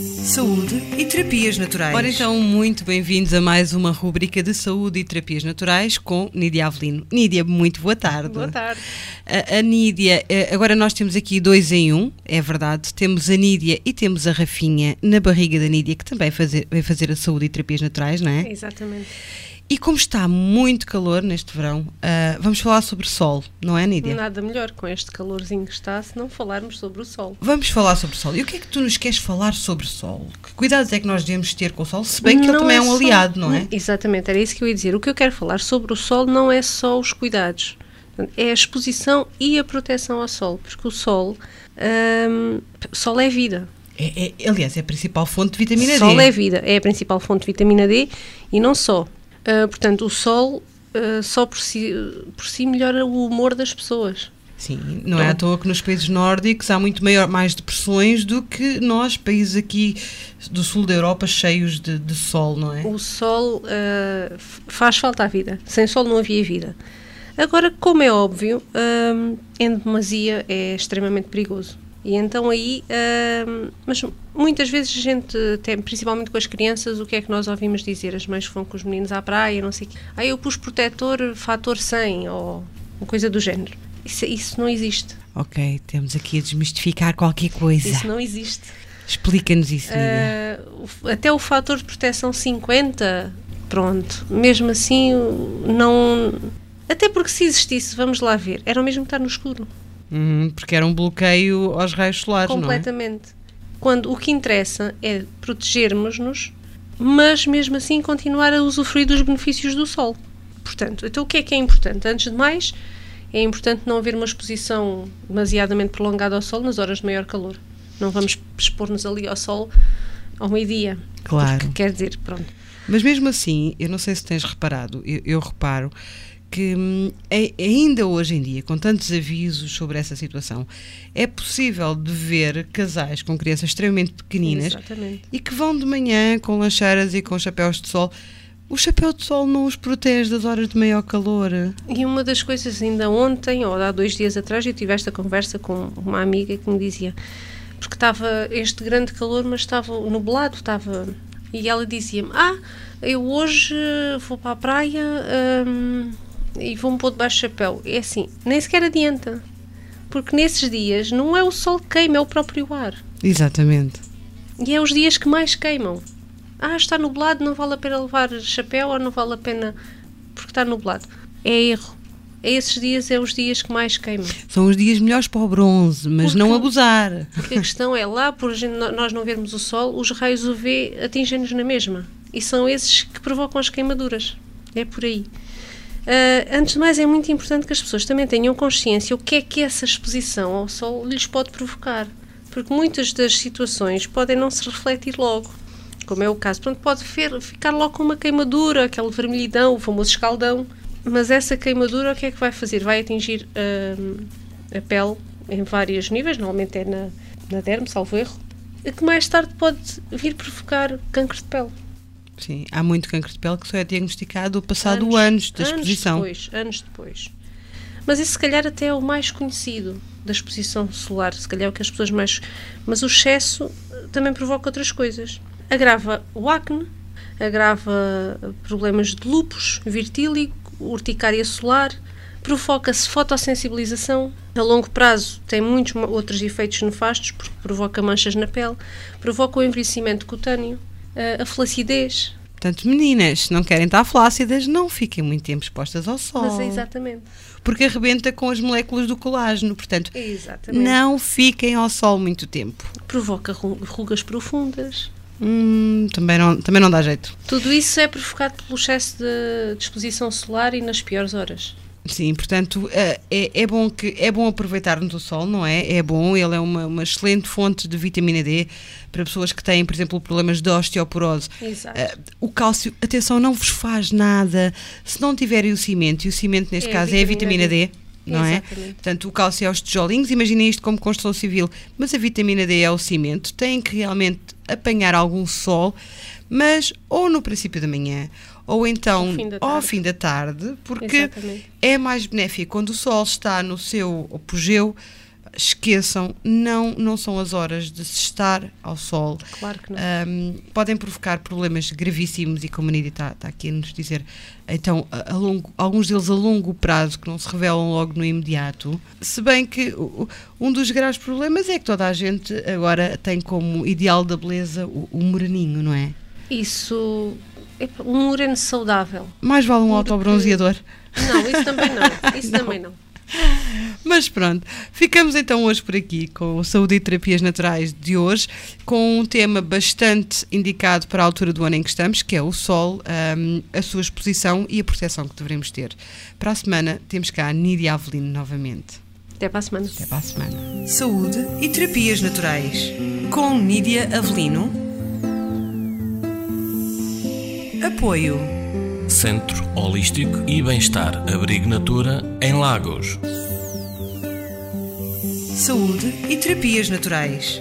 Saúde e terapias naturais. Ora então, muito bem-vindos a mais uma rubrica de saúde e terapias naturais com Nídia Avelino. Nídia, muito boa tarde. Boa tarde. A, a Nídia, eh, agora nós temos aqui dois em um, é verdade. Temos a Nídia e temos a Rafinha na barriga da Nídia, que também fazer, vai fazer a saúde e terapias naturais, não é? Exatamente. E como está muito calor neste verão, uh, vamos falar sobre sol, não é, Nídia? Nada melhor com este calorzinho que está se não falarmos sobre o sol. Vamos falar sobre o sol. E o que é que tu nos queres falar sobre o sol? Que cuidados é que nós devemos ter com o sol? Se bem que não ele também é, um só- aliado, não é? Exatamente, era isso que eu ia dizer. O que eu quero falar sobre o sol não é só os cuidados, é a exposição e a proteção ao sol, porque o sol, hum, sol é vida. É- é- aliás, é a principal fonte de vitamina sol D. é vida, é a principal fonte de vitamina D e não só. Ah, portanto, o sol ah, só por si, por si melhora o humor das pessoas. Sim, não é à toa que nos países nórdicos há muito maior, mais depressões do que nós, países aqui do sul da Europa cheios de, de sol, não é? O sol f- faz falta à vida. Sem sol não havia vida. Agora, como é óbvio, hum, em demasia é extremamente perigoso. E então aí, hum, mas muitas vezes a gente, até, principalmente com as crianças, o que é que nós ouvimos dizer? As mães que vão com os meninos à praia, não sei o quê. Ah, eu pus protetor fator 100 ou uma coisa do género. Isso, isso não existe. Ok, temos aqui a desmistificar qualquer coisa. Isso não existe. Explica-nos isso, Nídia. Ah, o- até o fator de proteção 50, pronto, mesmo assim não. Até porque se existisse, vamos lá ver, era o mesmo estar no escuro. Uhum, porque era um bloqueio aos raios solares, não é? completamente. Quando o que interessa é protegermos-nos, mas mesmo assim continuar a usufruir dos benefícios do sol. Portanto, então o que é que é importante? Antes de mais, é importante não haver uma exposição demasiadamente prolongada ao sol nas horas de maior calor. Não vamos expor-nos ali ao sol ao meio-dia. Claro. Quer dizer, pronto. Mas mesmo assim, eu não sei se tens reparado, eu, eu reparo que hum, ainda hoje em dia, com tantos avisos sobre essa situação, é possível de ver casais com crianças extremamente pequeninas Exatamente. e que vão de manhã com lancheiras e com chapéus de sol. O chapéu de sol não os protege das horas de maior calor. E uma das coisas, ainda ontem, ou há dois dias atrás, eu tive esta conversa com uma amiga que me dizia, porque estava este grande calor, mas estava nublado, estava. E ela dizia-me: Ah, eu hoje vou para a praia hum, e vou-me pôr debaixo do chapéu. É assim, nem sequer adianta. Porque nesses dias não é o sol que queima, é o próprio ar. Exatamente. E é os dias que mais queimam. Ah, está nublado, não vale a pena levar chapéu ou não vale a pena porque está nublado. É erro. É esses dias, é os dias que mais queimam. São os dias melhores para o bronze, mas Porque- não abusar. Porque a questão é lá, por nós não vermos o sol, os raios UV atingem-nos na mesma. E são esses que provocam as queimaduras. É por aí. Ah, antes de mais, é muito importante que as pessoas também tenham consciência o que é que essa exposição ao sol lhes pode provocar. Porque muitas das situações podem não se refletir logo, como é o caso. Pode fer- ficar logo com uma queimadura, aquele vermelhidão, o famoso escaldão. Mas essa queimadura, o que é que vai fazer? Vai atingir ah, a pele em vários níveis, normalmente é na, na derme, salvo erro, que mais tarde pode vir provocar cancro de pele. Sim, há muito cancro de pele que só é diagnosticado passado Anos- anos, da anos exposição. depois, anos depois. Mas esse se calhar até é o mais conhecido da exposição solar, se calhar é o que as pessoas mais... Mas o excesso eh, também provoca outras coisas. Agrava o acne, agrava eh, problemas de lúpus, virtíligo, urticária solar, provoca-se fotossensibilização. A longo prazo tem muitos outros efeitos nefastos, porque provoca manchas na pele, provoca o envelhecimento cutâneo, eh, a flacidez, Portanto, meninas, se não querem estar flácidas, não fiquem muito tempo expostas ao sol. mas é exatamente. Porque arrebenta com as moléculas do colágeno. Portanto, Exatamente. não fiquem ao sol muito tempo. Provoca ru- rugas profundas. Hum, também, não, também não dá jeito. Tudo isso é provocado pelo excesso de exposição solar e nas piores horas. Sim, portanto, eh, é, é, bom que, é bom aproveitarmos o sol, não é? É bom, ele é uma, uma excelente fonte de vitamina D para pessoas que têm, por exemplo, problemas de osteoporose. Exato. Uh, o cálcio, atenção, não vos faz nada se não tiverem o cimento, e o cimento neste É a caso é a vitamina vitamina D. D. Não é? Exatamente. Portanto, o cálcio é os tijolinhos, imaginem isto como construção civil, mas a vitamina D é o cimento. Têm que realmente apanhar algum sol, mas ou no princípio da manhã, ou então Ao fim da ao tarde. fim da tarde, porque Exatamente. é mais benéfico quando o sol está no seu apogeu. Esqueçam, não, não são as horas de se estar ao sol. Claro que não. Um, podem provocar problemas gravíssimos e como a Nídia está, está aqui a nos dizer, então, a, a longo- alguns deles a longo prazo que não se revelam logo no imediato. Se bem que o- um dos graves problemas é que toda a gente agora tem como ideal da beleza o, o moreninho, não é? Isso. Um moreno saudável. Mais vale um Porque- autobronzeador. Não, isso também não. Isso também não. Mas pronto, ficamos então hoje por aqui com o Saúde e Terapias Naturais de hoje, com um tema bastante indicado para a altura do ano em que estamos, que é o sol, hum, a sua exposição e a proteção que devemos ter. Para a semana temos cá a Nídia Avelino novamente. Até para a semana. Até para a semana. Saúde e Terapias Naturais, com Nídia Avelino. Apoio. Centro Holístico e Bem-Estar Abrigo Natura em Lagos. Saúde e Terapias Naturais.